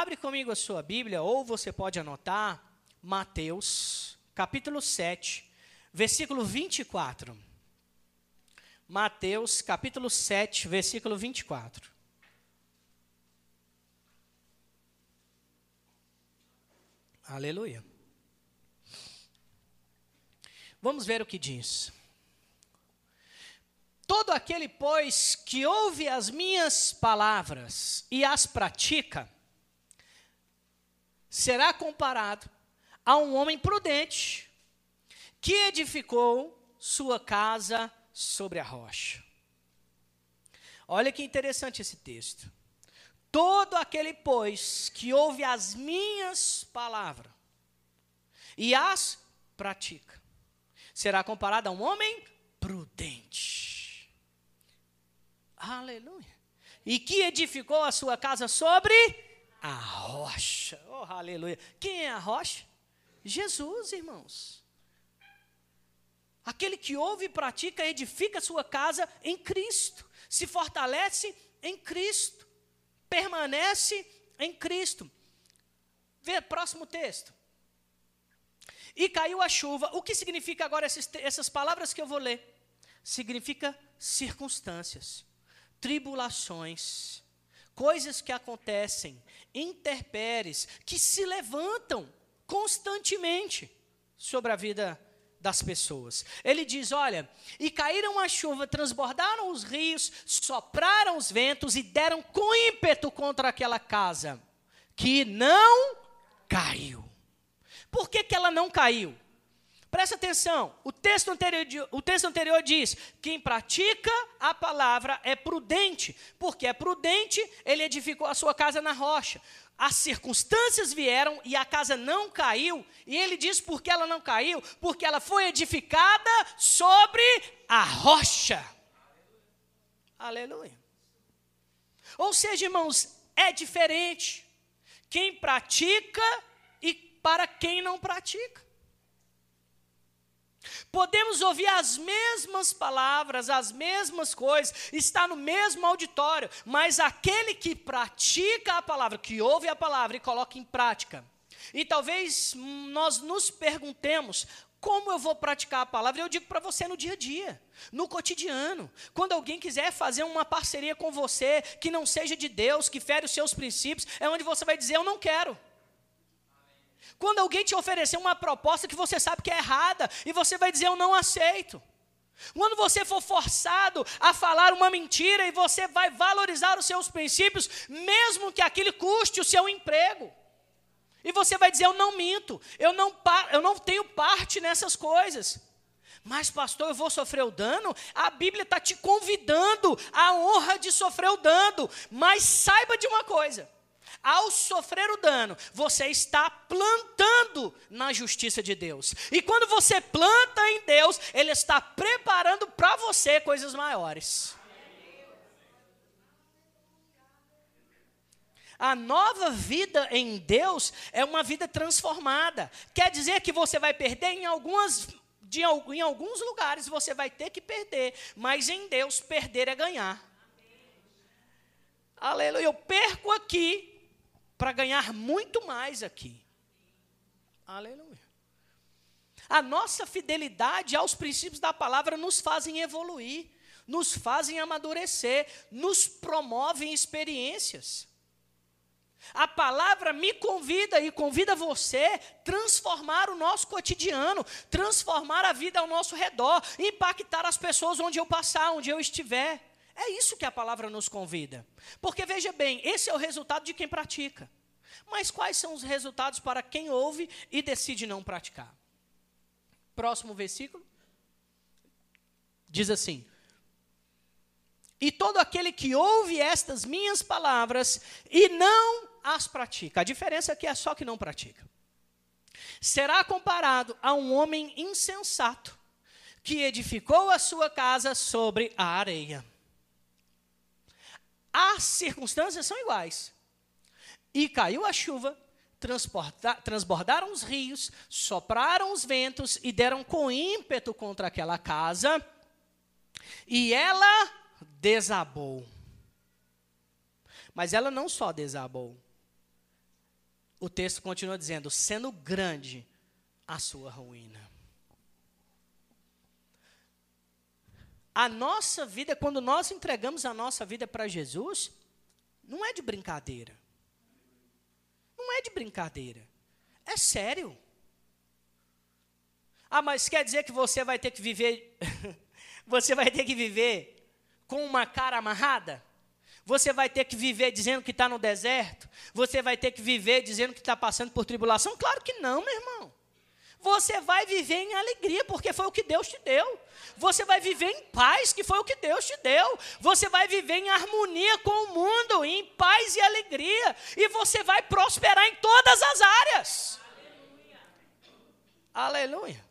Abre comigo a sua Bíblia, ou você pode anotar, Mateus, capítulo 7, versículo 24. Mateus, capítulo 7, versículo 24. Aleluia. Vamos ver o que diz. Todo aquele, pois, que ouve as minhas palavras e as pratica, será comparado a um homem prudente que edificou sua casa sobre a rocha. Olha que interessante esse texto. Todo aquele, pois, que ouve as minhas palavras e as pratica, será comparado a um homem prudente. Aleluia. E que edificou a sua casa sobre a rocha. Oh, aleluia. Quem é a rocha? Jesus, irmãos. Aquele que ouve e pratica, edifica sua casa em Cristo, se fortalece em Cristo, permanece em Cristo. Vê próximo texto. E caiu a chuva. O que significa agora essas palavras que eu vou ler? Significa circunstâncias, tribulações, coisas que acontecem, interpéries, que se levantam constantemente sobre a vida das pessoas. Ele diz: Olha, e caíram a chuva, transbordaram os rios, sopraram os ventos e deram com ímpeto contra aquela casa, que não caiu. Por que, que ela não caiu? Presta atenção, o texto, anterior, o texto anterior diz: quem pratica a palavra é prudente, porque é prudente, ele edificou a sua casa na rocha. As circunstâncias vieram e a casa não caiu, e ele diz por que ela não caiu? Porque ela foi edificada sobre a rocha. Aleluia. Ou seja, irmãos, é diferente quem pratica e para quem não pratica. Podemos ouvir as mesmas palavras, as mesmas coisas, está no mesmo auditório, mas aquele que pratica a palavra, que ouve a palavra e coloca em prática. E talvez nós nos perguntemos: como eu vou praticar a palavra? Eu digo para você no dia a dia, no cotidiano. Quando alguém quiser fazer uma parceria com você que não seja de Deus, que fere os seus princípios, é onde você vai dizer: Eu não quero. Quando alguém te oferecer uma proposta que você sabe que é errada, e você vai dizer eu não aceito. Quando você for forçado a falar uma mentira e você vai valorizar os seus princípios, mesmo que aquilo custe o seu emprego. E você vai dizer: Eu não minto, eu não, eu não tenho parte nessas coisas. Mas, pastor, eu vou sofrer o dano? A Bíblia está te convidando à honra de sofrer o dano. Mas saiba de uma coisa: ao sofrer o dano, você está plantando na justiça de Deus. E quando você planta em Deus, Ele está preparando para você coisas maiores. A nova vida em Deus é uma vida transformada. Quer dizer que você vai perder em algumas de, em alguns lugares você vai ter que perder, mas em Deus perder é ganhar. Aleluia. Eu perco aqui, para ganhar muito mais aqui. Aleluia. A nossa fidelidade aos princípios da palavra nos fazem evoluir, nos fazem amadurecer, nos promovem experiências. A palavra me convida e convida você transformar o nosso cotidiano, transformar a vida ao nosso redor, impactar as pessoas onde eu passar, onde eu estiver. É isso que a palavra nos convida. Porque veja bem, esse é o resultado de quem pratica. Mas quais são os resultados para quem ouve e decide não praticar? Próximo versículo. Diz assim: E todo aquele que ouve estas minhas palavras e não as pratica, a diferença aqui é só que não pratica, será comparado a um homem insensato que edificou a sua casa sobre a areia. As circunstâncias são iguais. E caiu a chuva, transbordaram os rios, sopraram os ventos e deram com ímpeto contra aquela casa, e ela desabou. Mas ela não só desabou, o texto continua dizendo: sendo grande a sua ruína. A nossa vida, quando nós entregamos a nossa vida para Jesus, não é de brincadeira. Não é de brincadeira. É sério. Ah, mas quer dizer que você vai ter que viver. você vai ter que viver com uma cara amarrada? Você vai ter que viver dizendo que está no deserto? Você vai ter que viver dizendo que está passando por tribulação? Claro que não, meu irmão. Você vai viver em alegria, porque foi o que Deus te deu. Você vai viver em paz, que foi o que Deus te deu. Você vai viver em harmonia com o mundo, em paz e alegria. E você vai prosperar em todas as áreas. Aleluia. Aleluia.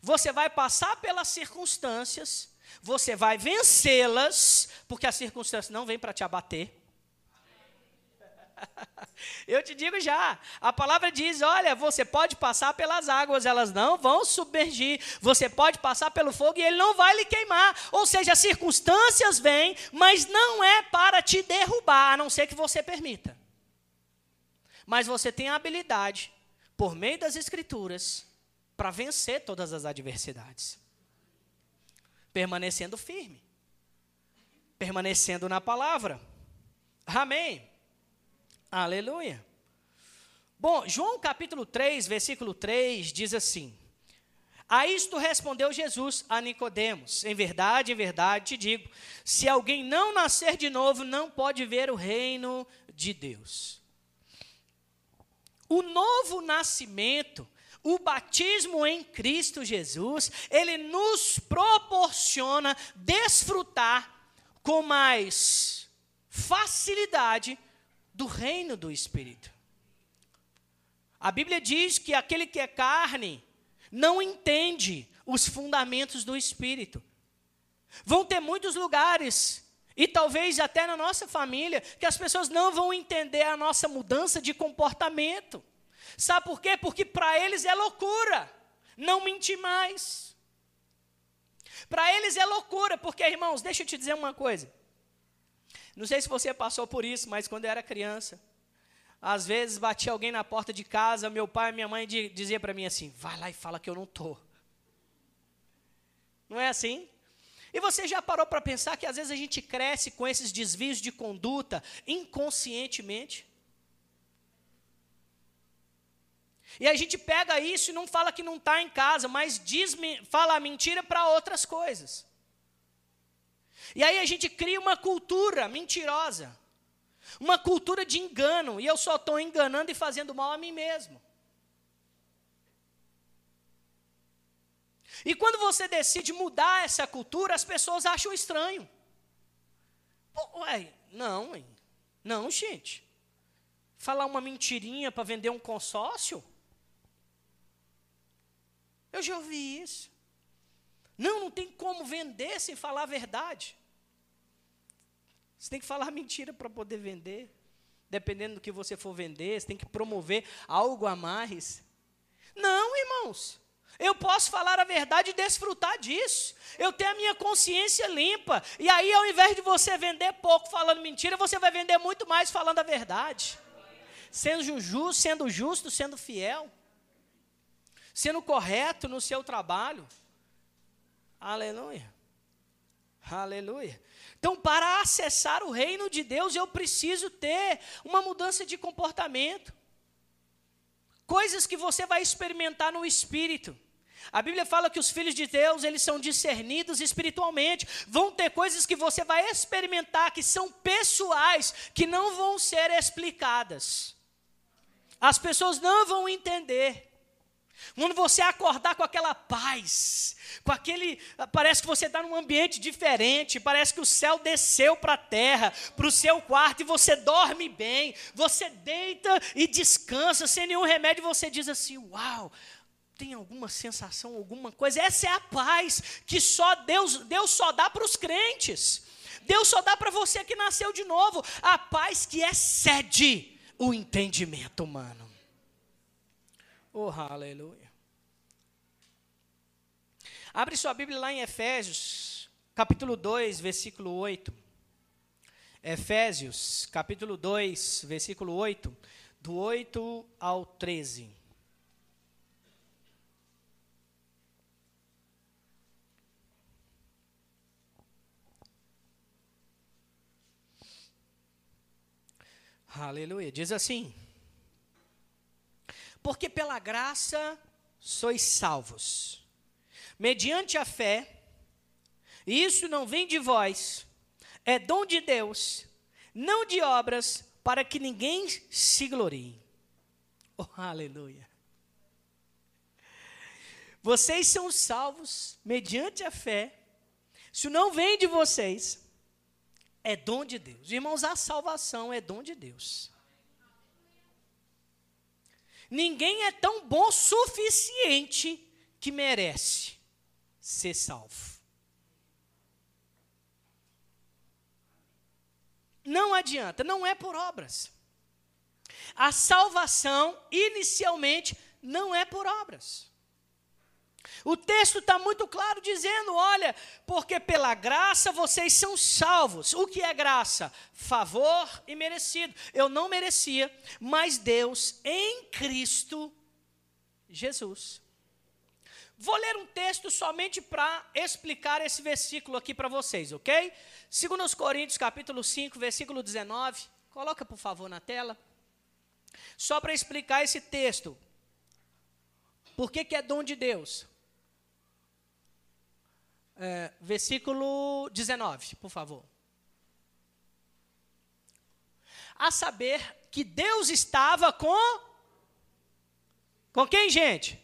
Você vai passar pelas circunstâncias você vai vencê-las, porque a circunstância não vem para te abater. Eu te digo já, a palavra diz: olha, você pode passar pelas águas, elas não vão submergir. Você pode passar pelo fogo e ele não vai lhe queimar. Ou seja, as circunstâncias vêm, mas não é para te derrubar, a não ser que você permita. Mas você tem a habilidade, por meio das Escrituras, para vencer todas as adversidades permanecendo firme, permanecendo na palavra. Amém. Aleluia. Bom, João capítulo 3, versículo 3 diz assim: A isto respondeu Jesus a Nicodemos: Em verdade, em verdade te digo, se alguém não nascer de novo, não pode ver o reino de Deus. O novo nascimento o batismo em Cristo Jesus, ele nos proporciona desfrutar com mais facilidade do reino do Espírito. A Bíblia diz que aquele que é carne não entende os fundamentos do Espírito. Vão ter muitos lugares, e talvez até na nossa família, que as pessoas não vão entender a nossa mudança de comportamento. Sabe por quê? Porque para eles é loucura não mentir mais. Para eles é loucura, porque, irmãos, deixa eu te dizer uma coisa. Não sei se você passou por isso, mas quando eu era criança, às vezes batia alguém na porta de casa, meu pai e minha mãe dizia para mim assim: vai lá e fala que eu não tô. Não é assim? E você já parou para pensar que às vezes a gente cresce com esses desvios de conduta inconscientemente? E a gente pega isso e não fala que não está em casa, mas diz, fala a mentira para outras coisas. E aí a gente cria uma cultura mentirosa, uma cultura de engano, e eu só estou enganando e fazendo mal a mim mesmo. E quando você decide mudar essa cultura, as pessoas acham estranho. Ué, não, não, gente. Falar uma mentirinha para vender um consórcio? Eu já ouvi isso. Não, não tem como vender sem falar a verdade. Você tem que falar mentira para poder vender. Dependendo do que você for vender, você tem que promover algo a mais. Não, irmãos. Eu posso falar a verdade e desfrutar disso. Eu tenho a minha consciência limpa. E aí, ao invés de você vender pouco falando mentira, você vai vender muito mais falando a verdade. Sendo justo, sendo justo, sendo fiel sendo correto no seu trabalho. Aleluia. Aleluia. Então, para acessar o reino de Deus, eu preciso ter uma mudança de comportamento. Coisas que você vai experimentar no espírito. A Bíblia fala que os filhos de Deus, eles são discernidos espiritualmente. Vão ter coisas que você vai experimentar que são pessoais, que não vão ser explicadas. As pessoas não vão entender. Quando você acordar com aquela paz, com aquele. Parece que você está num ambiente diferente, parece que o céu desceu para a terra, para o seu quarto, e você dorme bem, você deita e descansa sem nenhum remédio, e você diz assim: Uau, tem alguma sensação, alguma coisa. Essa é a paz que só Deus, Deus só dá para os crentes. Deus só dá para você que nasceu de novo. A paz que excede o entendimento humano. Oh, aleluia. Abre sua Bíblia lá em Efésios, capítulo 2, versículo 8. Efésios, capítulo 2, versículo 8. do 8 ao 13. Aleluia. Diz assim: Porque pela graça sois salvos, mediante a fé, e isso não vem de vós, é dom de Deus, não de obras, para que ninguém se glorie. Oh, aleluia. Vocês são salvos mediante a fé. Isso não vem de vocês, é dom de Deus. Irmãos, a salvação é dom de Deus. Ninguém é tão bom suficiente que merece ser salvo. Não adianta, não é por obras. A salvação, inicialmente, não é por obras. O texto está muito claro dizendo: olha, porque pela graça vocês são salvos. O que é graça? Favor e merecido. Eu não merecia, mas Deus em Cristo Jesus. Vou ler um texto somente para explicar esse versículo aqui para vocês, ok? 2 Coríntios capítulo 5, versículo 19. Coloca, por favor, na tela. Só para explicar esse texto. Por que, que é dom de Deus? É, versículo 19, por favor. A saber que Deus estava com. Com quem, gente?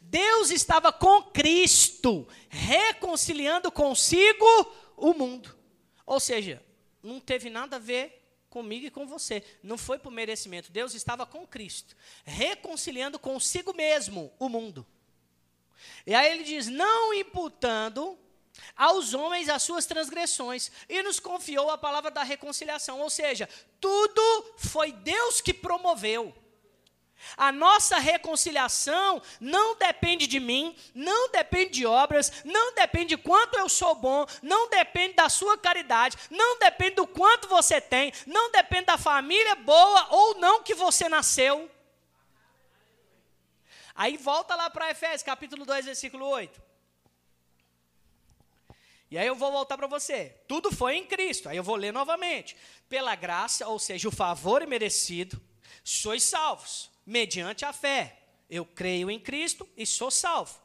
Deus estava com Cristo, reconciliando consigo o mundo. Ou seja, não teve nada a ver comigo e com você. Não foi por merecimento. Deus estava com Cristo, reconciliando consigo mesmo o mundo. E aí ele diz: não imputando aos homens as suas transgressões, e nos confiou a palavra da reconciliação. Ou seja, tudo foi Deus que promoveu. A nossa reconciliação não depende de mim, não depende de obras, não depende de quanto eu sou bom, não depende da sua caridade, não depende do quanto você tem, não depende da família boa ou não que você nasceu. Aí volta lá para Efésios, capítulo 2, versículo 8. E aí eu vou voltar para você. Tudo foi em Cristo. Aí eu vou ler novamente. Pela graça, ou seja, o favor merecido, sois salvos mediante a fé. Eu creio em Cristo e sou salvo.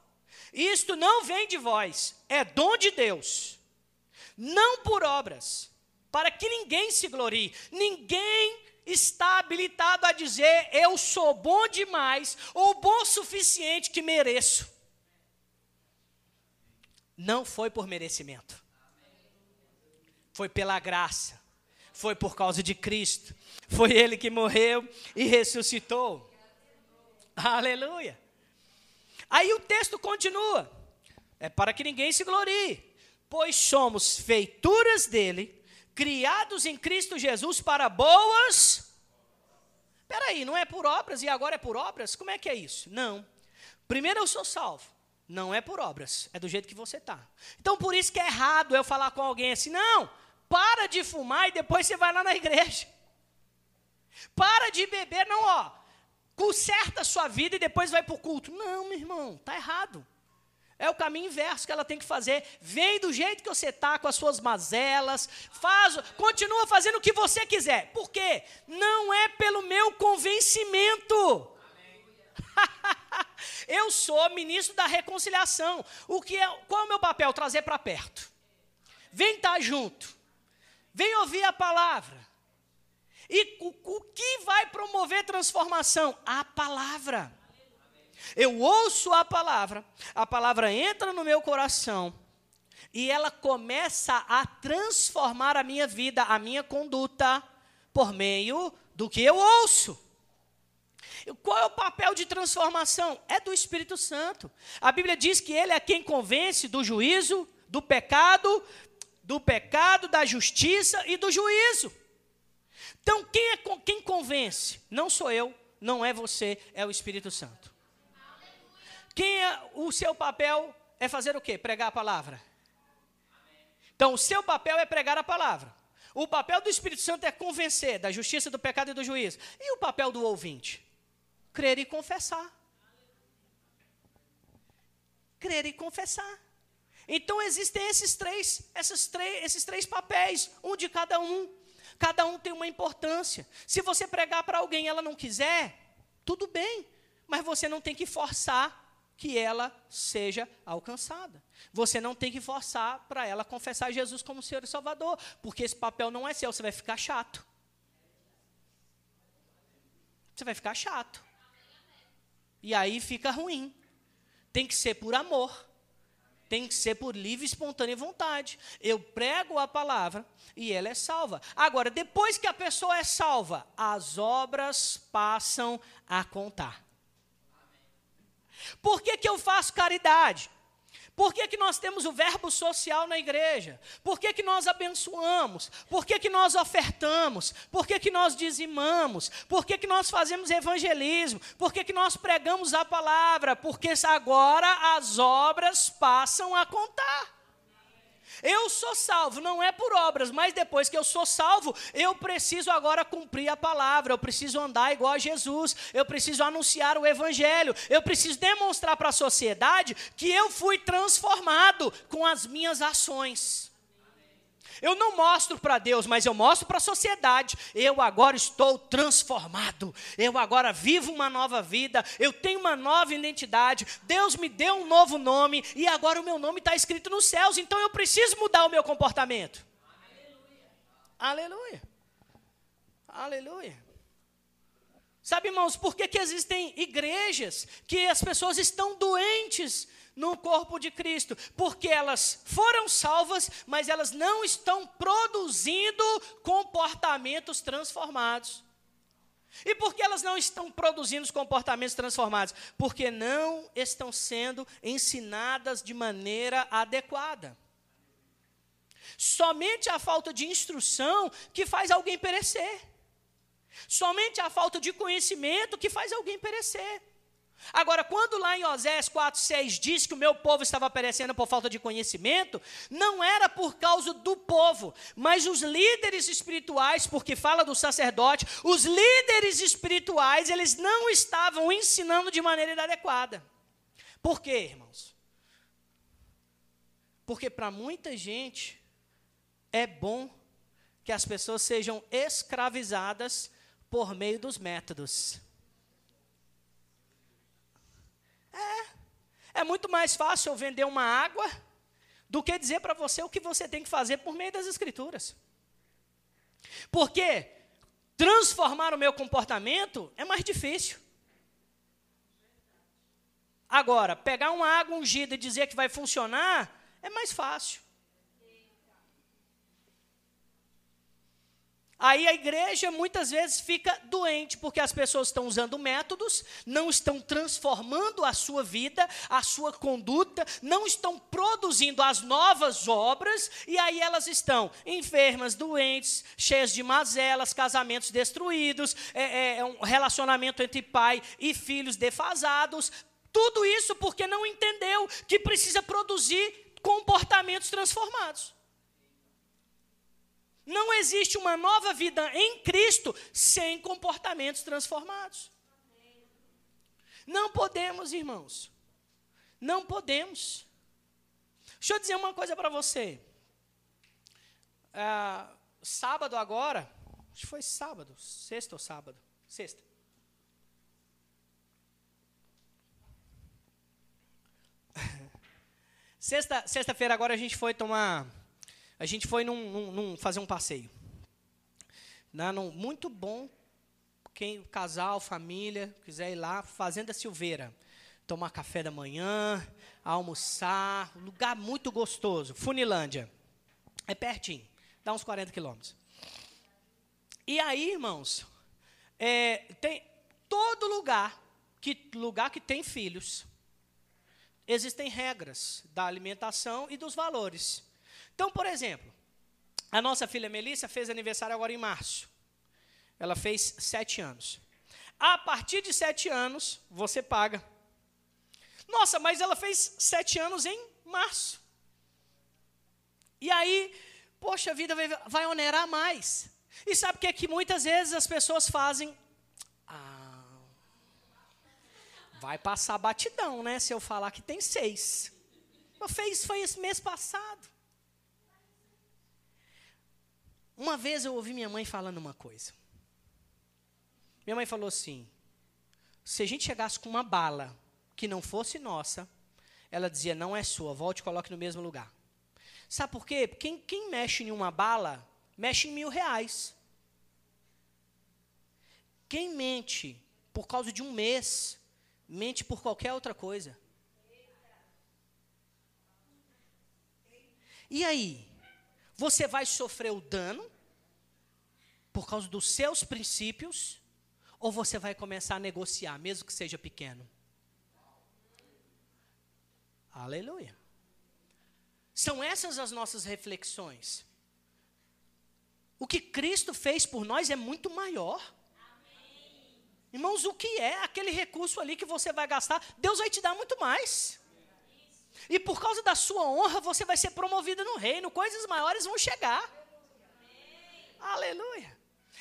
Isto não vem de vós, é dom de Deus, não por obras, para que ninguém se glorie. Ninguém está habilitado a dizer eu sou bom demais ou bom suficiente que mereço. Não foi por merecimento, foi pela graça, foi por causa de Cristo, foi Ele que morreu e ressuscitou. Aleluia. Aí o texto continua: é para que ninguém se glorie, pois somos feituras dele, criados em Cristo Jesus para boas. Espera aí, não é por obras e agora é por obras? Como é que é isso? Não. Primeiro eu sou salvo. Não é por obras, é do jeito que você está. Então por isso que é errado eu falar com alguém assim, não, para de fumar e depois você vai lá na igreja. Para de beber, não, ó conserta a sua vida e depois vai para o culto. Não, meu irmão, está errado. É o caminho inverso que ela tem que fazer. Vem do jeito que você está, com as suas mazelas, faz, continua fazendo o que você quiser. Por quê? Não é pelo meu convencimento. Eu sou ministro da reconciliação. O que é, qual é o meu papel? Trazer para perto. Vem estar tá junto. Vem ouvir a palavra. E o, o que vai promover transformação? A palavra. Eu ouço a palavra, a palavra entra no meu coração e ela começa a transformar a minha vida, a minha conduta, por meio do que eu ouço. Qual é o papel de transformação? É do Espírito Santo. A Bíblia diz que ele é quem convence do juízo, do pecado, do pecado, da justiça e do juízo. Então, quem, é, quem convence? Não sou eu, não é você, é o Espírito Santo. Quem é o seu papel é fazer o quê? Pregar a palavra. Então, o seu papel é pregar a palavra. O papel do Espírito Santo é convencer da justiça, do pecado e do juízo. E o papel do ouvinte? Crer e confessar. Crer e confessar. Então existem esses três, esses três, esses três papéis, um de cada um. Cada um tem uma importância. Se você pregar para alguém e ela não quiser, tudo bem, mas você não tem que forçar que ela seja alcançada. Você não tem que forçar para ela confessar Jesus como Senhor e Salvador, porque esse papel não é seu, você vai ficar chato. Você vai ficar chato. E aí fica ruim. Tem que ser por amor. Tem que ser por livre e espontânea vontade. Eu prego a palavra e ela é salva. Agora, depois que a pessoa é salva, as obras passam a contar. Por que, que eu faço caridade? Por que, que nós temos o verbo social na igreja? Por que, que nós abençoamos? Por que, que nós ofertamos? Por que, que nós dizimamos? Por que, que nós fazemos evangelismo? Por que, que nós pregamos a palavra? Porque agora as obras passam a contar. Eu sou salvo, não é por obras, mas depois que eu sou salvo, eu preciso agora cumprir a palavra, eu preciso andar igual a Jesus, eu preciso anunciar o evangelho, eu preciso demonstrar para a sociedade que eu fui transformado com as minhas ações. Eu não mostro para Deus, mas eu mostro para a sociedade. Eu agora estou transformado. Eu agora vivo uma nova vida. Eu tenho uma nova identidade. Deus me deu um novo nome. E agora o meu nome está escrito nos céus. Então eu preciso mudar o meu comportamento. Aleluia. Aleluia. Sabe, irmãos, por que, que existem igrejas que as pessoas estão doentes no corpo de Cristo, porque elas foram salvas, mas elas não estão produzindo comportamentos transformados. E por que elas não estão produzindo os comportamentos transformados? Porque não estão sendo ensinadas de maneira adequada. Somente a falta de instrução que faz alguém perecer. Somente a falta de conhecimento que faz alguém perecer. Agora, quando lá em Osés 4,6 diz que o meu povo estava perecendo por falta de conhecimento, não era por causa do povo, mas os líderes espirituais, porque fala do sacerdote, os líderes espirituais, eles não estavam ensinando de maneira inadequada. Por quê, irmãos? Porque para muita gente é bom que as pessoas sejam escravizadas por meio dos métodos. É, é muito mais fácil eu vender uma água do que dizer para você o que você tem que fazer por meio das Escrituras. Porque transformar o meu comportamento é mais difícil. Agora, pegar uma água ungida e dizer que vai funcionar é mais fácil. Aí a igreja muitas vezes fica doente, porque as pessoas estão usando métodos, não estão transformando a sua vida, a sua conduta, não estão produzindo as novas obras, e aí elas estão enfermas, doentes, cheias de mazelas, casamentos destruídos, é, é, é um relacionamento entre pai e filhos defasados. Tudo isso porque não entendeu que precisa produzir comportamentos transformados. Não existe uma nova vida em Cristo sem comportamentos transformados. Não podemos, irmãos. Não podemos. Deixa eu dizer uma coisa para você. Ah, sábado agora, acho que foi sábado, sexta ou sábado? Sexta. Sexta, sexta-feira agora a gente foi tomar a gente foi num, num, num fazer um passeio. Na, num, muito bom, quem casal, família, quiser ir lá, Fazenda Silveira. Tomar café da manhã, almoçar, lugar muito gostoso. Funilândia. É pertinho, dá uns 40 quilômetros. E aí, irmãos, é, tem todo lugar que lugar que tem filhos, existem regras da alimentação e dos valores. Então, por exemplo, a nossa filha Melissa fez aniversário agora em março. Ela fez sete anos. A partir de sete anos, você paga. Nossa, mas ela fez sete anos em março. E aí, poxa, a vida vai, vai onerar mais. E sabe o que é que muitas vezes as pessoas fazem? Ah, vai passar batidão, né? Se eu falar que tem seis. Eu fez, foi esse mês passado. Uma vez eu ouvi minha mãe falando uma coisa. Minha mãe falou assim: se a gente chegasse com uma bala que não fosse nossa, ela dizia: não é sua, volte e coloque no mesmo lugar. Sabe por quê? Quem, quem mexe em uma bala, mexe em mil reais. Quem mente por causa de um mês, mente por qualquer outra coisa. E aí? Você vai sofrer o dano por causa dos seus princípios, ou você vai começar a negociar, mesmo que seja pequeno? Aleluia. São essas as nossas reflexões. O que Cristo fez por nós é muito maior. Amém. Irmãos, o que é aquele recurso ali que você vai gastar? Deus vai te dar muito mais. E por causa da sua honra, você vai ser promovido no reino. Coisas maiores vão chegar. Amém. Aleluia.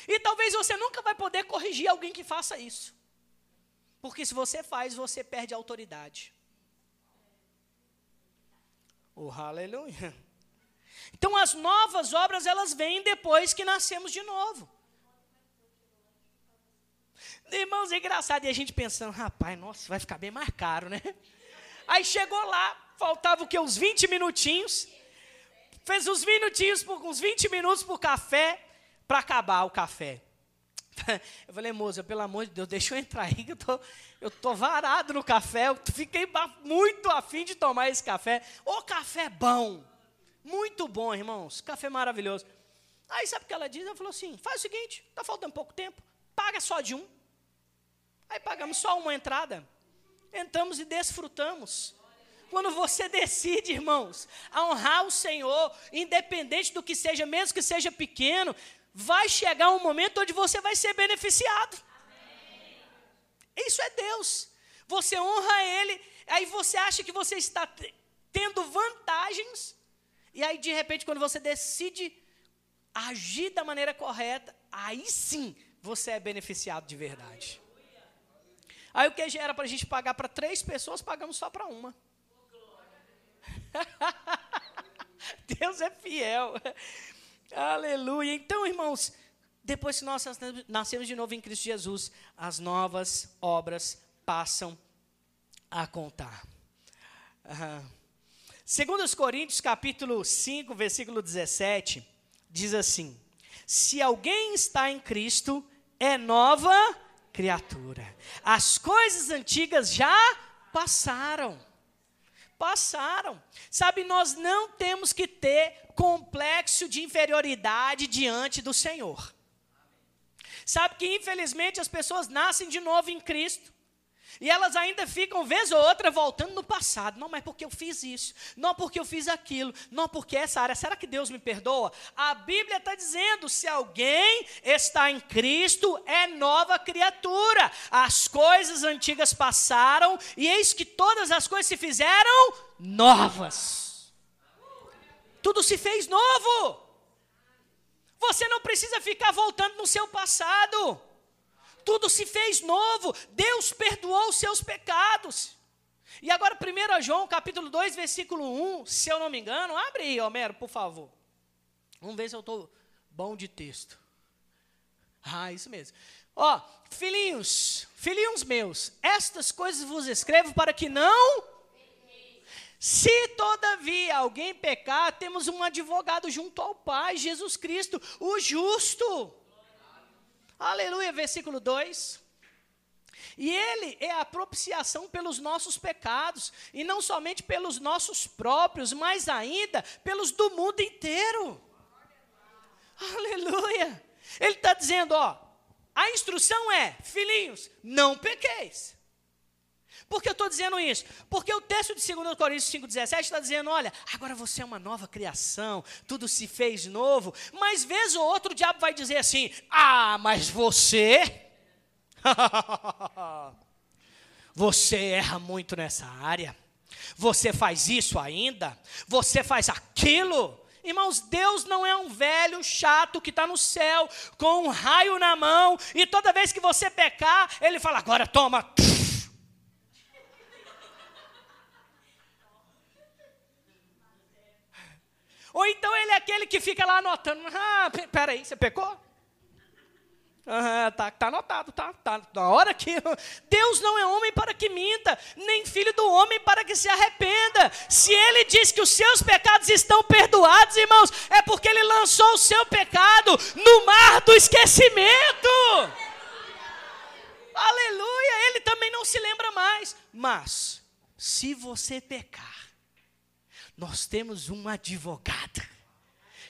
E talvez você nunca vai poder corrigir alguém que faça isso. Porque se você faz, você perde a autoridade. Oh, aleluia. Então as novas obras elas vêm depois que nascemos de novo. Irmãos, é engraçado e a gente pensando, rapaz, nossa, vai ficar bem mais caro, né? Aí chegou lá, faltava o que? Uns 20 minutinhos. Fez uns minutinhos, por, uns 20 minutos o café, para acabar o café. Eu falei, moça, pelo amor de Deus, deixa eu entrar aí, que eu tô, eu tô varado no café, eu fiquei muito afim de tomar esse café. O café bom, muito bom, irmãos, café maravilhoso. Aí sabe o que ela diz? Ela falou assim: faz o seguinte, está faltando pouco tempo, paga só de um. Aí pagamos só uma entrada, entramos e desfrutamos. Quando você decide, irmãos, a honrar o Senhor, independente do que seja, mesmo que seja pequeno, vai chegar um momento onde você vai ser beneficiado. Amém. Isso é Deus. Você honra Ele, aí você acha que você está tendo vantagens, e aí de repente, quando você decide agir da maneira correta, aí sim você é beneficiado de verdade. Aí o que era para a gente pagar para três pessoas, pagamos só para uma. Deus é fiel. Aleluia. Então, irmãos, depois que nós nascemos de novo em Cristo Jesus, as novas obras passam a contar. Uhum. Segundo os Coríntios, capítulo 5, versículo 17, diz assim: Se alguém está em Cristo, é nova criatura. As coisas antigas já passaram passaram. Sabe, nós não temos que ter complexo de inferioridade diante do Senhor. Sabe que infelizmente as pessoas nascem de novo em Cristo. E elas ainda ficam, vez ou outra, voltando no passado. Não, mas porque eu fiz isso. Não porque eu fiz aquilo. Não porque essa área. Será que Deus me perdoa? A Bíblia está dizendo: se alguém está em Cristo, é nova criatura. As coisas antigas passaram, e eis que todas as coisas se fizeram novas. Tudo se fez novo. Você não precisa ficar voltando no seu passado tudo se fez novo, Deus perdoou os seus pecados. E agora, 1 João, capítulo 2, versículo 1, se eu não me engano, abre aí, Homero, por favor. Vamos ver se eu estou bom de texto. Ah, isso mesmo. Ó, filhinhos, filhinhos meus, estas coisas vos escrevo para que não. Se todavia alguém pecar, temos um advogado junto ao Pai, Jesus Cristo, o justo. Aleluia, versículo 2. E ele é a propiciação pelos nossos pecados, e não somente pelos nossos próprios, mas ainda pelos do mundo inteiro. Aleluia. Ele está dizendo, ó, a instrução é, filhinhos, não pequeis. Por que eu estou dizendo isso? Porque o texto de 2 Coríntios 5,17 está dizendo: olha, agora você é uma nova criação, tudo se fez novo, mas vez ou outro o diabo vai dizer assim: ah, mas você. você erra muito nessa área, você faz isso ainda, você faz aquilo. Irmãos, Deus não é um velho chato que está no céu com um raio na mão e toda vez que você pecar, ele fala: agora toma. Ou então ele é aquele que fica lá anotando: ah, peraí, você pecou? Uhum, tá, tá anotado, tá, tá. Na hora que. Deus não é homem para que minta, nem filho do homem para que se arrependa. Se ele diz que os seus pecados estão perdoados, irmãos, é porque ele lançou o seu pecado no mar do esquecimento. Aleluia! Ele também não se lembra mais. Mas, se você pecar, nós temos um advogado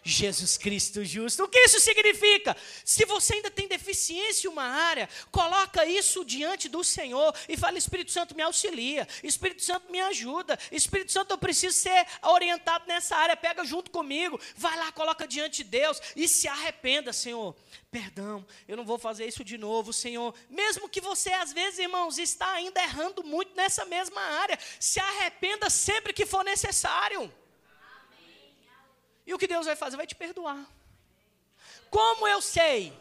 Jesus Cristo justo. O que isso significa? Se você ainda tem deficiência em uma área, coloca isso diante do Senhor e fala: Espírito Santo me auxilia, Espírito Santo me ajuda, Espírito Santo eu preciso ser orientado nessa área, pega junto comigo, vai lá, coloca diante de Deus e se arrependa, Senhor. Perdão, eu não vou fazer isso de novo, Senhor. Mesmo que você, às vezes, irmãos, está ainda errando muito nessa mesma área, se arrependa sempre que for necessário. E o que Deus vai fazer? Vai te perdoar. Como eu sei?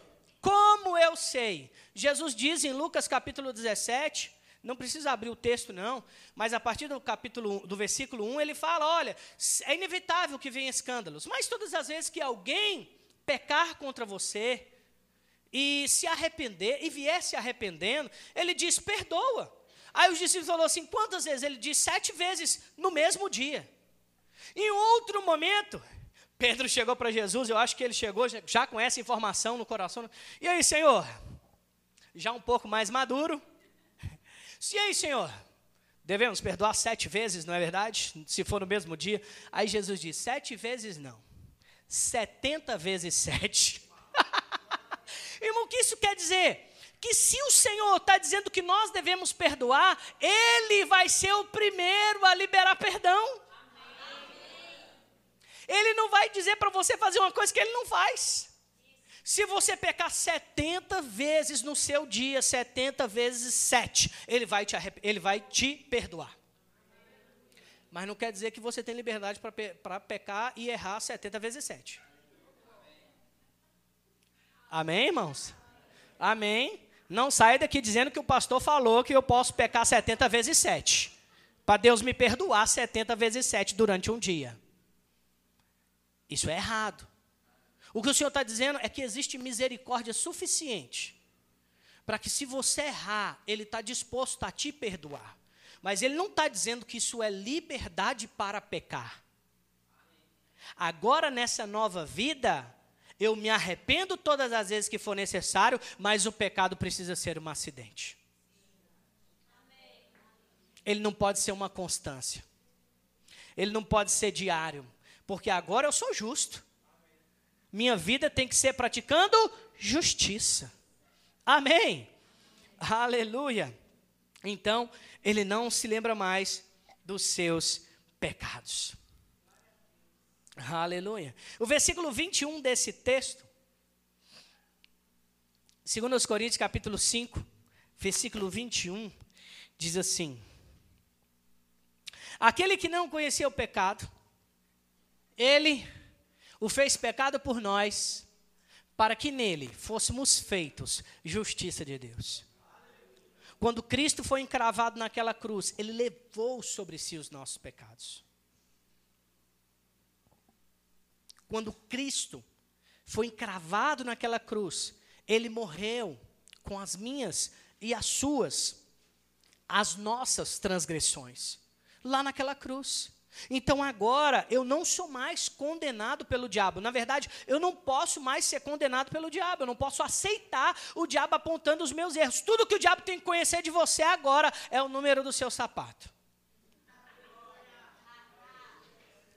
Como eu sei? Jesus diz em Lucas capítulo 17, não precisa abrir o texto não, mas a partir do capítulo do versículo 1, ele fala, olha, é inevitável que venha escândalos, mas todas as vezes que alguém pecar contra você e se arrepender e vier se arrependendo, ele diz: "Perdoa". Aí os discípulos falaram assim: "Quantas vezes?" Ele diz: "Sete vezes no mesmo dia". Em outro momento, Pedro chegou para Jesus, eu acho que ele chegou já com essa informação no coração. E aí, Senhor? Já um pouco mais maduro. E aí, Senhor? Devemos perdoar sete vezes, não é verdade? Se for no mesmo dia. Aí Jesus diz: sete vezes não. Setenta vezes sete. Irmão, o que isso quer dizer? Que se o Senhor está dizendo que nós devemos perdoar, Ele vai ser o primeiro a liberar perdão. Ele não vai dizer para você fazer uma coisa que ele não faz. Se você pecar 70 vezes no seu dia, 70 vezes 7, ele vai te, ele vai te perdoar. Mas não quer dizer que você tem liberdade para pe pecar e errar 70 vezes 7. Amém, irmãos? Amém. Não saia daqui dizendo que o pastor falou que eu posso pecar 70 vezes 7. Para Deus me perdoar 70 vezes 7 durante um dia. Isso é errado. O que o Senhor está dizendo é que existe misericórdia suficiente para que, se você errar, Ele está disposto a te perdoar. Mas Ele não está dizendo que isso é liberdade para pecar. Agora, nessa nova vida, eu me arrependo todas as vezes que for necessário, mas o pecado precisa ser um acidente. Ele não pode ser uma constância. Ele não pode ser diário porque agora eu sou justo. Minha vida tem que ser praticando justiça. Amém. Aleluia. Então, ele não se lembra mais dos seus pecados. Aleluia. O versículo 21 desse texto, 2 Coríntios capítulo 5, versículo 21, diz assim: Aquele que não conhecia o pecado, ele o fez pecado por nós, para que nele fôssemos feitos justiça de Deus. Quando Cristo foi encravado naquela cruz, ele levou sobre si os nossos pecados. Quando Cristo foi encravado naquela cruz, ele morreu com as minhas e as suas, as nossas transgressões, lá naquela cruz. Então agora eu não sou mais condenado pelo diabo. Na verdade, eu não posso mais ser condenado pelo diabo. Eu não posso aceitar o diabo apontando os meus erros. Tudo que o diabo tem que conhecer de você agora é o número do seu sapato.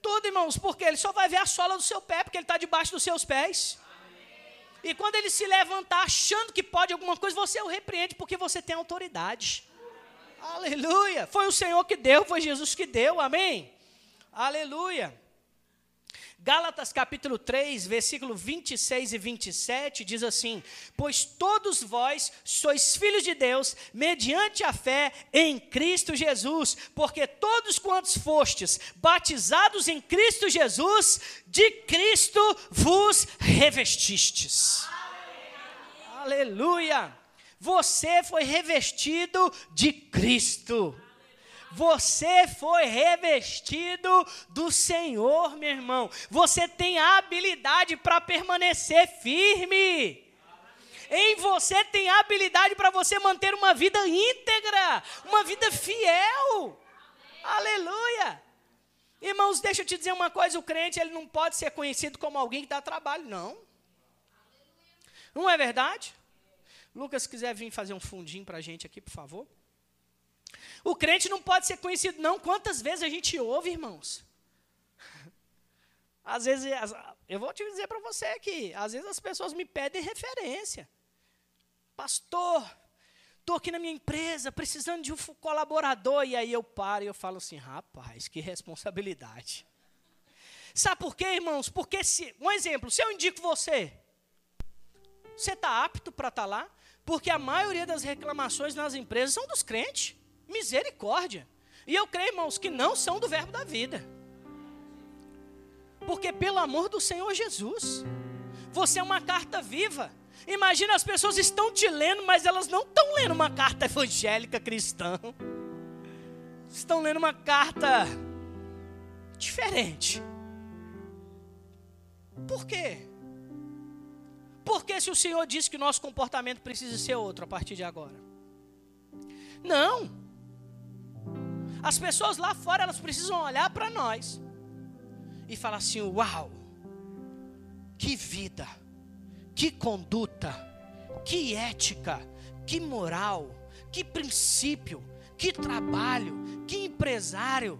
Tudo, irmãos, porque ele só vai ver a sola do seu pé, porque ele está debaixo dos seus pés. E quando ele se levantar achando que pode alguma coisa, você o repreende, porque você tem autoridade. Aleluia! Foi o Senhor que deu, foi Jesus que deu, amém? Aleluia. Gálatas capítulo 3, versículo 26 e 27 diz assim: Pois todos vós sois filhos de Deus, mediante a fé em Cristo Jesus, porque todos quantos fostes batizados em Cristo Jesus, de Cristo vos revestistes. Aleluia! Você foi revestido de Cristo. Você foi revestido do Senhor, meu irmão. Você tem habilidade para permanecer firme. Em você tem habilidade para você manter uma vida íntegra, uma vida fiel. Aleluia. Irmãos, deixa eu te dizer uma coisa: o crente ele não pode ser conhecido como alguém que dá trabalho, não. Não é verdade? Lucas, se quiser vir fazer um fundinho para a gente aqui, por favor. O crente não pode ser conhecido, não. Quantas vezes a gente ouve, irmãos? Às vezes, eu vou te dizer para você aqui, às vezes as pessoas me pedem referência. Pastor, estou aqui na minha empresa, precisando de um colaborador. E aí eu paro e eu falo assim, rapaz, que responsabilidade. Sabe por quê, irmãos? Porque se, um exemplo, se eu indico você, você está apto para estar tá lá? Porque a maioria das reclamações nas empresas são dos crentes. Misericórdia. E eu creio, irmãos, que não são do verbo da vida. Porque pelo amor do Senhor Jesus, você é uma carta viva. Imagina as pessoas estão te lendo, mas elas não estão lendo uma carta evangélica cristã. Estão lendo uma carta diferente. Por quê? Porque se o Senhor disse que nosso comportamento precisa ser outro a partir de agora? Não. As pessoas lá fora, elas precisam olhar para nós e falar assim: uau, que vida, que conduta, que ética, que moral, que princípio, que trabalho, que empresário.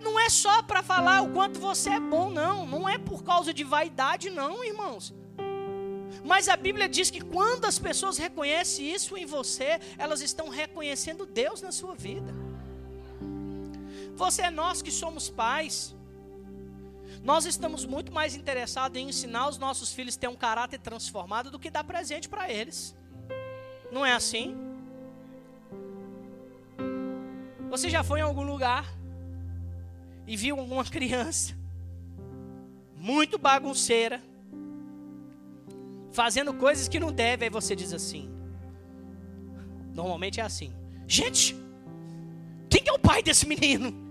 Não é só para falar o quanto você é bom, não. Não é por causa de vaidade, não, irmãos. Mas a Bíblia diz que quando as pessoas reconhecem isso em você, elas estão reconhecendo Deus na sua vida. Você é nós que somos pais. Nós estamos muito mais interessados em ensinar os nossos filhos a ter um caráter transformado do que dar presente para eles. Não é assim? Você já foi em algum lugar e viu alguma criança muito bagunceira, fazendo coisas que não deve, aí você diz assim. Normalmente é assim: Gente, quem é o pai desse menino?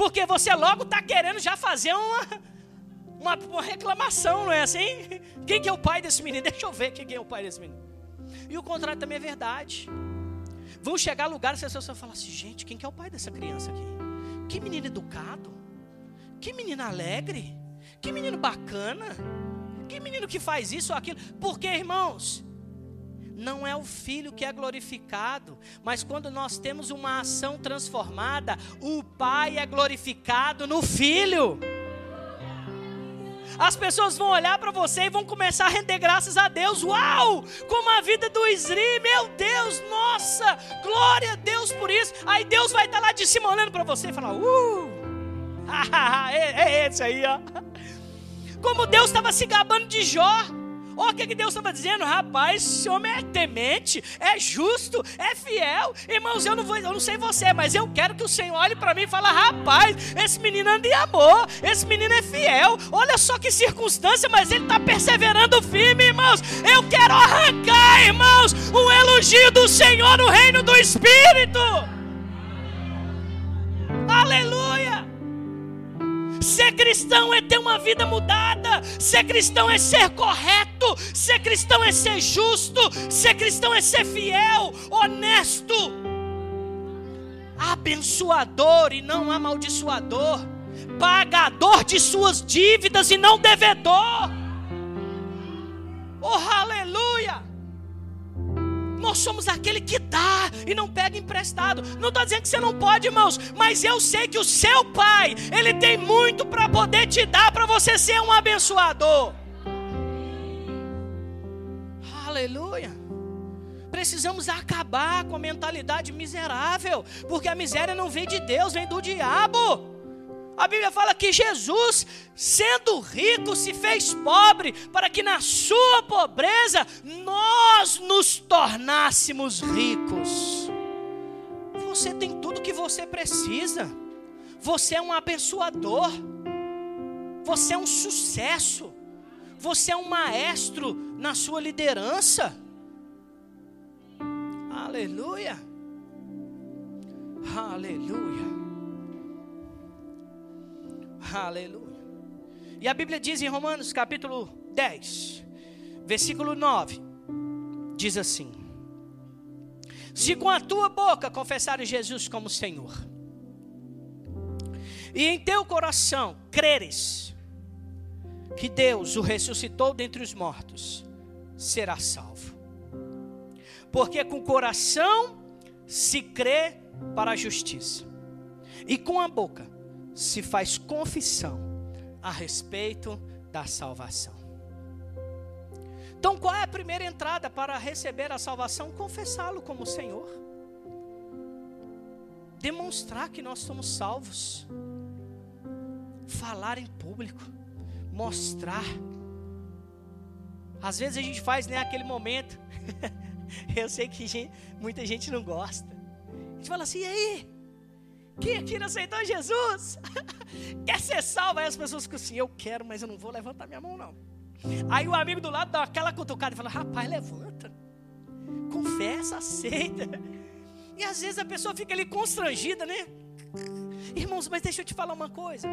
Porque você logo está querendo já fazer uma, uma, uma, reclamação, não é assim? Quem que é o pai desse menino? Deixa eu ver quem é o pai desse menino. E o contrário também é verdade. Vão chegar lugares que as pessoas vão falar assim, gente, quem que é o pai dessa criança aqui? Que menino educado. Que menino alegre. Que menino bacana. Que menino que faz isso ou aquilo. Porque, irmãos, não é o filho que é glorificado, mas quando nós temos uma ação transformada, o pai é glorificado no filho. As pessoas vão olhar para você e vão começar a render graças a Deus. Uau! Como a vida do Isri, meu Deus, nossa, glória a Deus por isso. Aí Deus vai estar lá de cima olhando para você e falar: Uh! é, é esse aí, ó. Como Deus estava se gabando de Jó. Olha o que, que Deus estava dizendo, rapaz, esse homem é temente, é justo, é fiel. Irmãos, eu não, vou, eu não sei você, mas eu quero que o Senhor olhe para mim e fale, rapaz, esse menino anda em amor, esse menino é fiel. Olha só que circunstância, mas ele está perseverando firme, irmãos. Eu quero arrancar, irmãos, um elogio do Senhor no reino do Espírito. Ser cristão é ter uma vida mudada. Ser cristão é ser correto. Ser cristão é ser justo. Ser cristão é ser fiel, honesto, abençoador e não amaldiçoador, pagador de suas dívidas e não devedor. Oh, aleluia! Nós somos aquele que dá e não pega emprestado. Não estou dizendo que você não pode, irmãos, mas eu sei que o seu pai, ele tem muito para poder te dar para você ser um abençoador. Aleluia. Precisamos acabar com a mentalidade miserável, porque a miséria não vem de Deus, vem do diabo. A Bíblia fala que Jesus, sendo rico, se fez pobre, para que na sua pobreza nós nos tornássemos ricos. Você tem tudo que você precisa. Você é um abençoador. Você é um sucesso. Você é um maestro na sua liderança. Aleluia. Aleluia. Aleluia. E a Bíblia diz em Romanos capítulo 10, versículo 9: diz assim: Se com a tua boca confessares Jesus como Senhor, e em teu coração creres que Deus o ressuscitou dentre os mortos, serás salvo. Porque com o coração se crê para a justiça, e com a boca se faz confissão a respeito da salvação. Então, qual é a primeira entrada para receber a salvação? Confessá-lo como Senhor. Demonstrar que nós somos salvos. Falar em público. Mostrar. Às vezes a gente faz né, aquele momento. Eu sei que gente, muita gente não gosta. A gente fala assim, e aí? Quem aqui não aceitou Jesus? Quer ser salvo? Aí as pessoas ficam assim: Eu quero, mas eu não vou levantar minha mão, não. Aí o amigo do lado dá aquela cutucada e fala: Rapaz, levanta, confessa, aceita. E às vezes a pessoa fica ali constrangida, né? Irmãos, mas deixa eu te falar uma coisa.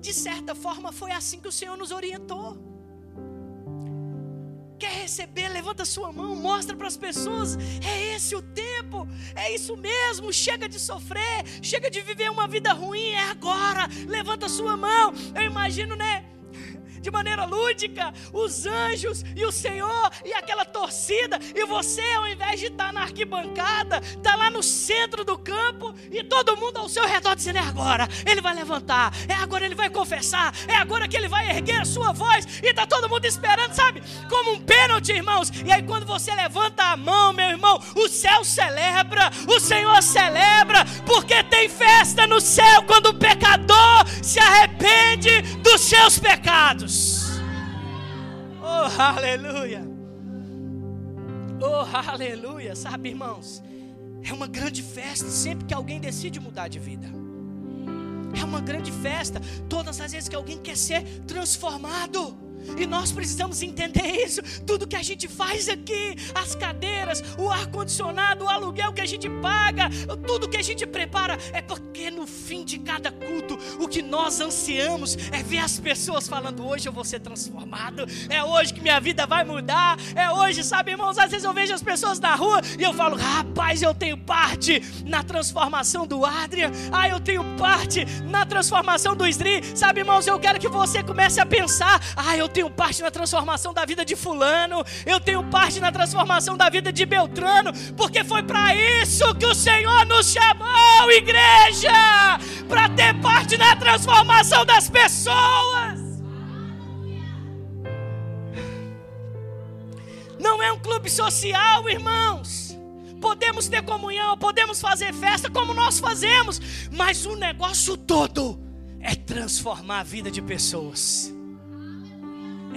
De certa forma, foi assim que o Senhor nos orientou. Receber? Levanta sua mão, mostra para as pessoas. É esse o tempo, é isso mesmo. Chega de sofrer, chega de viver uma vida ruim, é agora. Levanta sua mão. Eu imagino, né? De maneira lúdica, os anjos e o Senhor e aquela torcida, e você, ao invés de estar na arquibancada, está lá no centro do campo e todo mundo ao seu redor dizendo: é agora, ele vai levantar, é agora ele vai confessar, é agora que ele vai erguer a sua voz, e está todo mundo esperando, sabe? Como um pênalti, irmãos. E aí, quando você levanta a mão, meu irmão, o céu celebra, o Senhor celebra, porque tem festa no céu quando o pecador se arrepende dos seus pecados. Oh, aleluia. Oh, aleluia. Sabe, irmãos, é uma grande festa sempre que alguém decide mudar de vida. É uma grande festa todas as vezes que alguém quer ser transformado. E nós precisamos entender isso. Tudo que a gente faz aqui, as cadeiras, o ar-condicionado, o aluguel que a gente paga, tudo que a gente prepara, é porque no fim de cada culto, o que nós ansiamos é ver as pessoas falando: hoje eu vou ser transformado, é hoje que minha vida vai mudar, é hoje, sabe, irmãos? Às vezes eu vejo as pessoas na rua e eu falo: rapaz, eu tenho parte na transformação do Adrian, ah, eu tenho parte na transformação do Sri, sabe, irmãos? Eu quero que você comece a pensar: ah, eu tenho tenho parte na transformação da vida de Fulano, eu tenho parte na transformação da vida de Beltrano, porque foi para isso que o Senhor nos chamou, igreja, para ter parte na transformação das pessoas. Não é um clube social, irmãos. Podemos ter comunhão, podemos fazer festa como nós fazemos, mas o negócio todo é transformar a vida de pessoas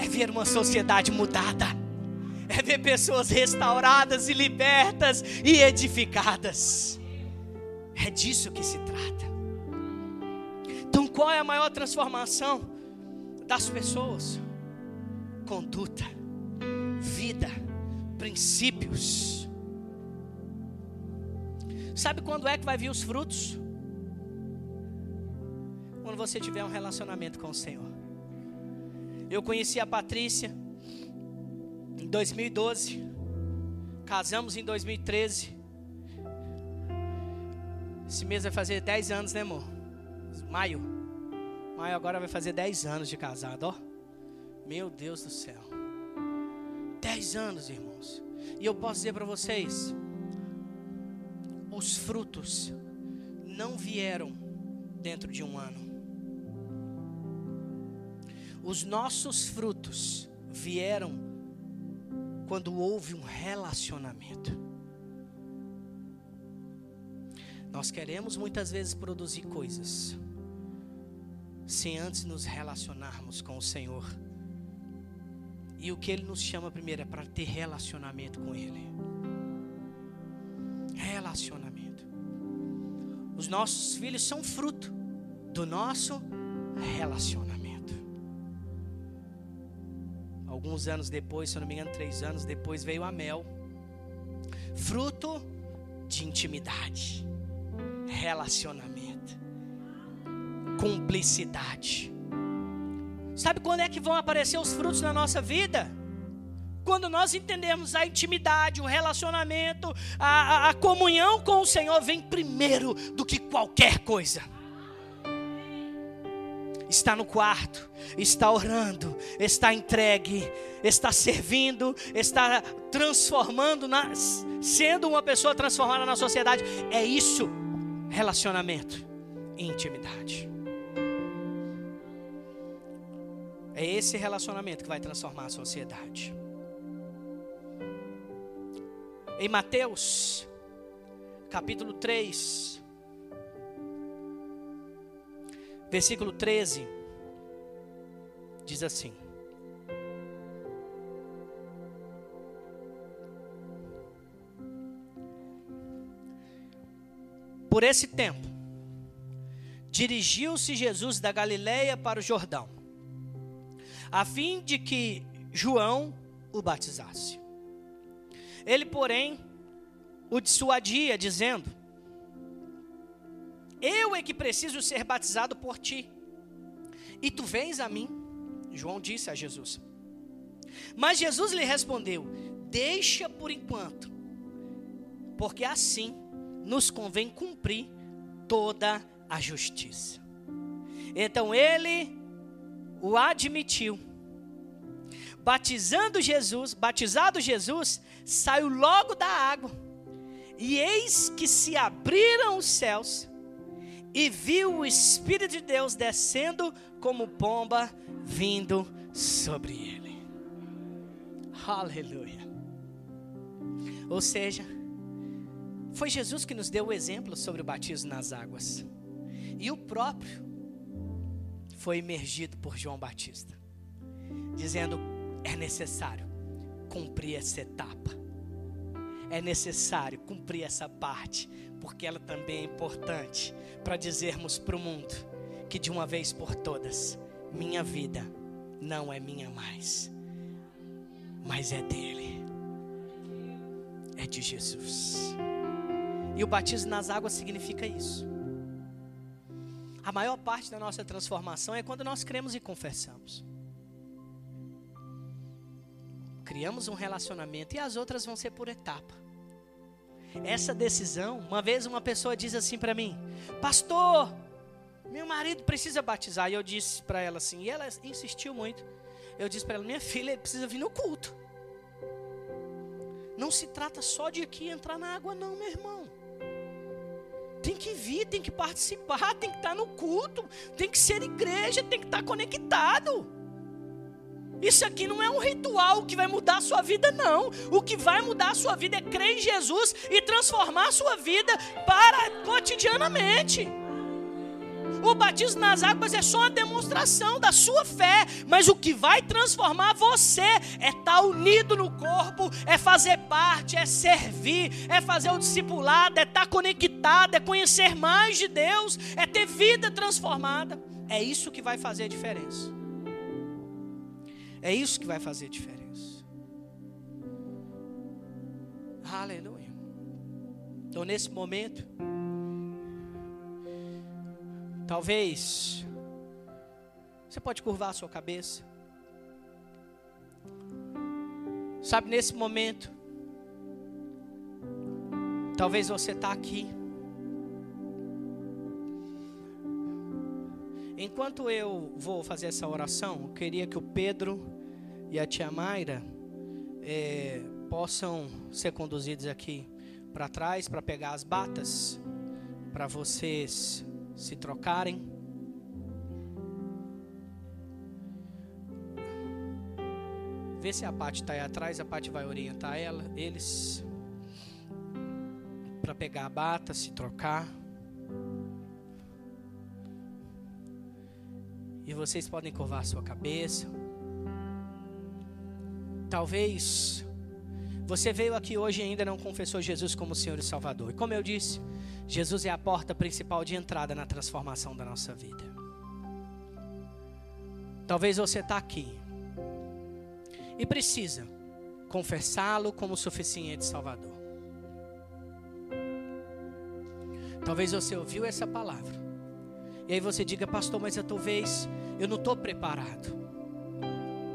é ver uma sociedade mudada, é ver pessoas restauradas e libertas e edificadas. É disso que se trata. Então, qual é a maior transformação das pessoas? Conduta, vida, princípios. Sabe quando é que vai vir os frutos? Quando você tiver um relacionamento com o Senhor. Eu conheci a Patrícia em 2012. Casamos em 2013. Esse mês vai fazer 10 anos, né, amor? Maio. Maio agora vai fazer 10 anos de casado, ó. Meu Deus do céu. 10 anos, irmãos. E eu posso dizer para vocês: os frutos não vieram dentro de um ano. Os nossos frutos vieram quando houve um relacionamento. Nós queremos muitas vezes produzir coisas, sem antes nos relacionarmos com o Senhor. E o que Ele nos chama primeiro é para ter relacionamento com Ele. Relacionamento. Os nossos filhos são fruto do nosso relacionamento. Alguns anos depois, se eu não me engano, três anos depois, veio a Mel, fruto de intimidade, relacionamento, cumplicidade. Sabe quando é que vão aparecer os frutos na nossa vida? Quando nós entendemos a intimidade, o relacionamento, a, a, a comunhão com o Senhor vem primeiro do que qualquer coisa está no quarto, está orando, está entregue, está servindo, está transformando, na, sendo uma pessoa transformada na sociedade. É isso, relacionamento, intimidade. É esse relacionamento que vai transformar a sociedade. Em Mateus, capítulo 3, versículo 13, diz assim: Por esse tempo, dirigiu-se Jesus da Galileia para o Jordão, a fim de que João o batizasse. Ele, porém, o dissuadia, dizendo: eu é que preciso ser batizado por ti. E tu vens a mim? João disse a Jesus. Mas Jesus lhe respondeu: Deixa por enquanto, porque assim nos convém cumprir toda a justiça. Então ele o admitiu. Batizando Jesus, batizado Jesus, saiu logo da água. E eis que se abriram os céus e viu o Espírito de Deus descendo como pomba vindo sobre ele. Aleluia. Ou seja, foi Jesus que nos deu o exemplo sobre o batismo nas águas. E o próprio foi imergido por João Batista, dizendo: é necessário cumprir essa etapa, é necessário cumprir essa parte, porque ela também é importante para dizermos para o mundo que de uma vez por todas, minha vida não é minha mais, mas é dele, é de Jesus. E o batismo nas águas significa isso. A maior parte da nossa transformação é quando nós cremos e confessamos. Criamos um relacionamento e as outras vão ser por etapa. Essa decisão, uma vez uma pessoa diz assim para mim: Pastor, meu marido precisa batizar. E eu disse para ela assim, e ela insistiu muito. Eu disse para ela: Minha filha, ele precisa vir no culto. Não se trata só de aqui entrar na água, não, meu irmão. Tem que vir, tem que participar, tem que estar no culto, tem que ser igreja, tem que estar conectado. Isso aqui não é um ritual que vai mudar a sua vida, não. O que vai mudar a sua vida é crer em Jesus e transformar a sua vida para cotidianamente. O batismo nas águas é só uma demonstração da sua fé, mas o que vai transformar você é estar unido no corpo, é fazer parte, é servir, é fazer o discipulado, é estar conectado, é conhecer mais de Deus, é ter vida transformada. É isso que vai fazer a diferença. É isso que vai fazer diferença. Aleluia. Então, nesse momento, talvez você pode curvar a sua cabeça. Sabe, nesse momento, talvez você está aqui. Enquanto eu vou fazer essa oração, eu queria que o Pedro e a tia Mayra é, possam ser conduzidos aqui para trás para pegar as batas, para vocês se trocarem. Vê se a Paty está aí atrás, a Paty vai orientar ela, eles para pegar a bata, se trocar. E vocês podem curvar sua cabeça. Talvez você veio aqui hoje e ainda não confessou Jesus como Senhor e Salvador. E como eu disse, Jesus é a porta principal de entrada na transformação da nossa vida. Talvez você está aqui e precisa confessá-lo como suficiente Salvador. Talvez você ouviu essa palavra e aí você diga, pastor, mas eu talvez eu não estou preparado.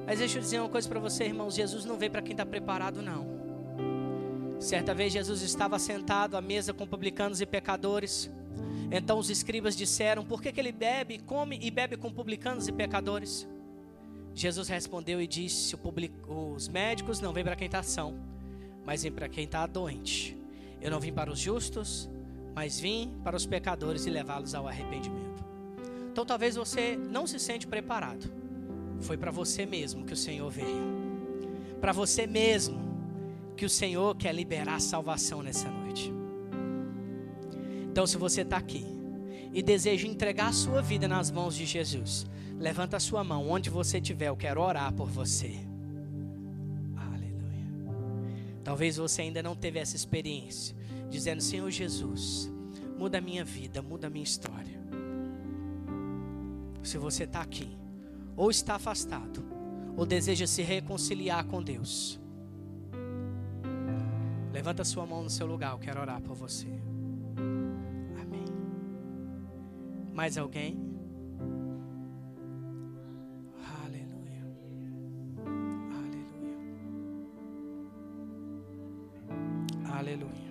Mas deixa eu dizer uma coisa para você, irmãos: Jesus não veio para quem está preparado, não. Certa vez Jesus estava sentado à mesa com publicanos e pecadores. Então os escribas disseram: Por que, que ele bebe, come e bebe com publicanos e pecadores? Jesus respondeu e disse: Os médicos não vêm para quem está são, mas vêm para quem está doente. Eu não vim para os justos, mas vim para os pecadores e levá-los ao arrependimento. Então talvez você não se sente preparado. Foi para você mesmo que o Senhor veio. Para você mesmo que o Senhor quer liberar salvação nessa noite. Então, se você está aqui e deseja entregar a sua vida nas mãos de Jesus, levanta a sua mão onde você estiver. Eu quero orar por você. Aleluia. Talvez você ainda não teve essa experiência, dizendo: Senhor Jesus, muda a minha vida, muda a minha história. Se você está aqui, ou está afastado, ou deseja se reconciliar com Deus, Levanta sua mão no seu lugar, eu quero orar por você. Amém. Mais alguém? Aleluia. Aleluia. Aleluia.